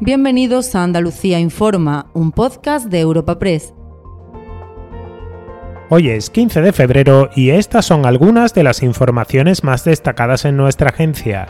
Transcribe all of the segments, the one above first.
Bienvenidos a Andalucía Informa, un podcast de Europa Press. Hoy es 15 de febrero y estas son algunas de las informaciones más destacadas en nuestra agencia.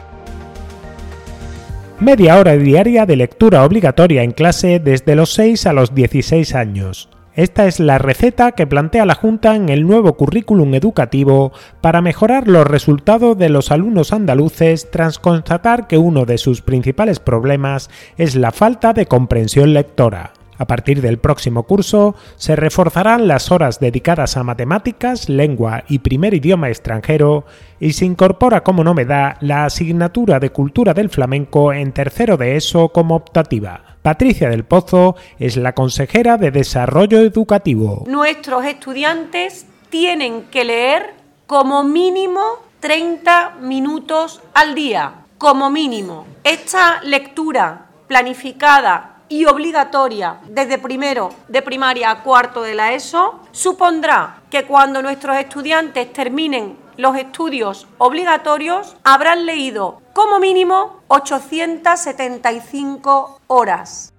Media hora diaria de lectura obligatoria en clase desde los 6 a los 16 años. Esta es la receta que plantea la Junta en el nuevo currículum educativo para mejorar los resultados de los alumnos andaluces tras constatar que uno de sus principales problemas es la falta de comprensión lectora. A partir del próximo curso se reforzarán las horas dedicadas a matemáticas, lengua y primer idioma extranjero y se incorpora como novedad la asignatura de cultura del flamenco en tercero de ESO como optativa. Patricia del Pozo es la consejera de Desarrollo Educativo. Nuestros estudiantes tienen que leer como mínimo 30 minutos al día, como mínimo. Esta lectura planificada y obligatoria desde primero de primaria a cuarto de la ESO supondrá que cuando nuestros estudiantes terminen los estudios obligatorios habrán leído como mínimo 875 horas.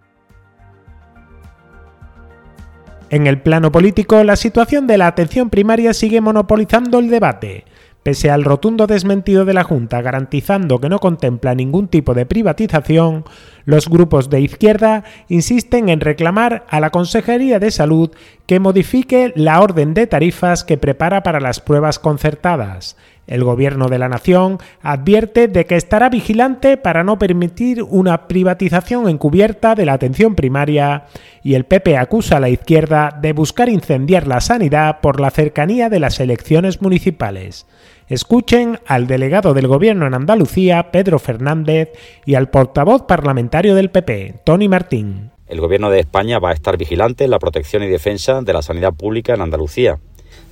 En el plano político, la situación de la atención primaria sigue monopolizando el debate. Pese al rotundo desmentido de la Junta garantizando que no contempla ningún tipo de privatización, los grupos de izquierda insisten en reclamar a la Consejería de Salud que modifique la orden de tarifas que prepara para las pruebas concertadas. El Gobierno de la Nación advierte de que estará vigilante para no permitir una privatización encubierta de la atención primaria y el PP acusa a la izquierda de buscar incendiar la sanidad por la cercanía de las elecciones municipales. Escuchen al delegado del Gobierno en Andalucía, Pedro Fernández, y al portavoz parlamentario del PP, Tony Martín. El Gobierno de España va a estar vigilante en la protección y defensa de la sanidad pública en Andalucía.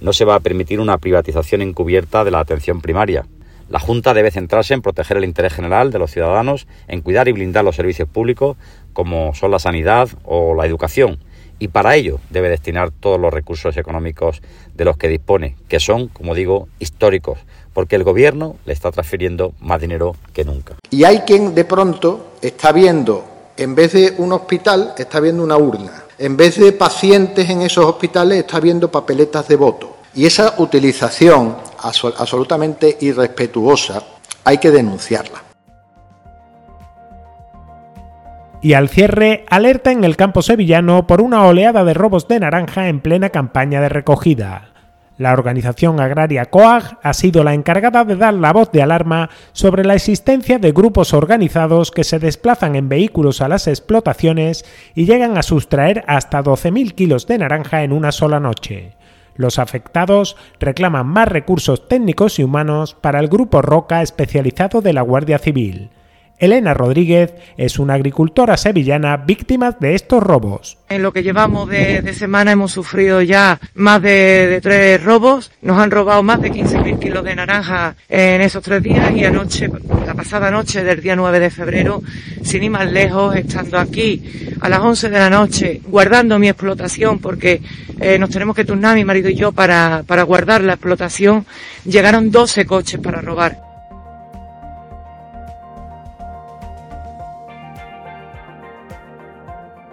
No se va a permitir una privatización encubierta de la atención primaria. La Junta debe centrarse en proteger el interés general de los ciudadanos, en cuidar y blindar los servicios públicos como son la sanidad o la educación, y para ello debe destinar todos los recursos económicos de los que dispone, que son, como digo, históricos, porque el gobierno le está transfiriendo más dinero que nunca. Y hay quien de pronto está viendo, en vez de un hospital, está viendo una urna. En vez de pacientes en esos hospitales, está viendo papeletas de voto. Y esa utilización absolutamente irrespetuosa hay que denunciarla. y al cierre alerta en el campo sevillano por una oleada de robos de naranja en plena campaña de recogida. La organización agraria COAG ha sido la encargada de dar la voz de alarma sobre la existencia de grupos organizados que se desplazan en vehículos a las explotaciones y llegan a sustraer hasta 12.000 kilos de naranja en una sola noche. Los afectados reclaman más recursos técnicos y humanos para el Grupo Roca especializado de la Guardia Civil. Elena Rodríguez es una agricultora sevillana víctima de estos robos. En lo que llevamos de, semana hemos sufrido ya más de, tres robos. Nos han robado más de 15.000 kilos de naranja en esos tres días y anoche, la pasada noche del día 9 de febrero, sin ir más lejos, estando aquí a las 11 de la noche, guardando mi explotación porque eh, nos tenemos que turnar mi marido y yo para, para guardar la explotación, llegaron 12 coches para robar.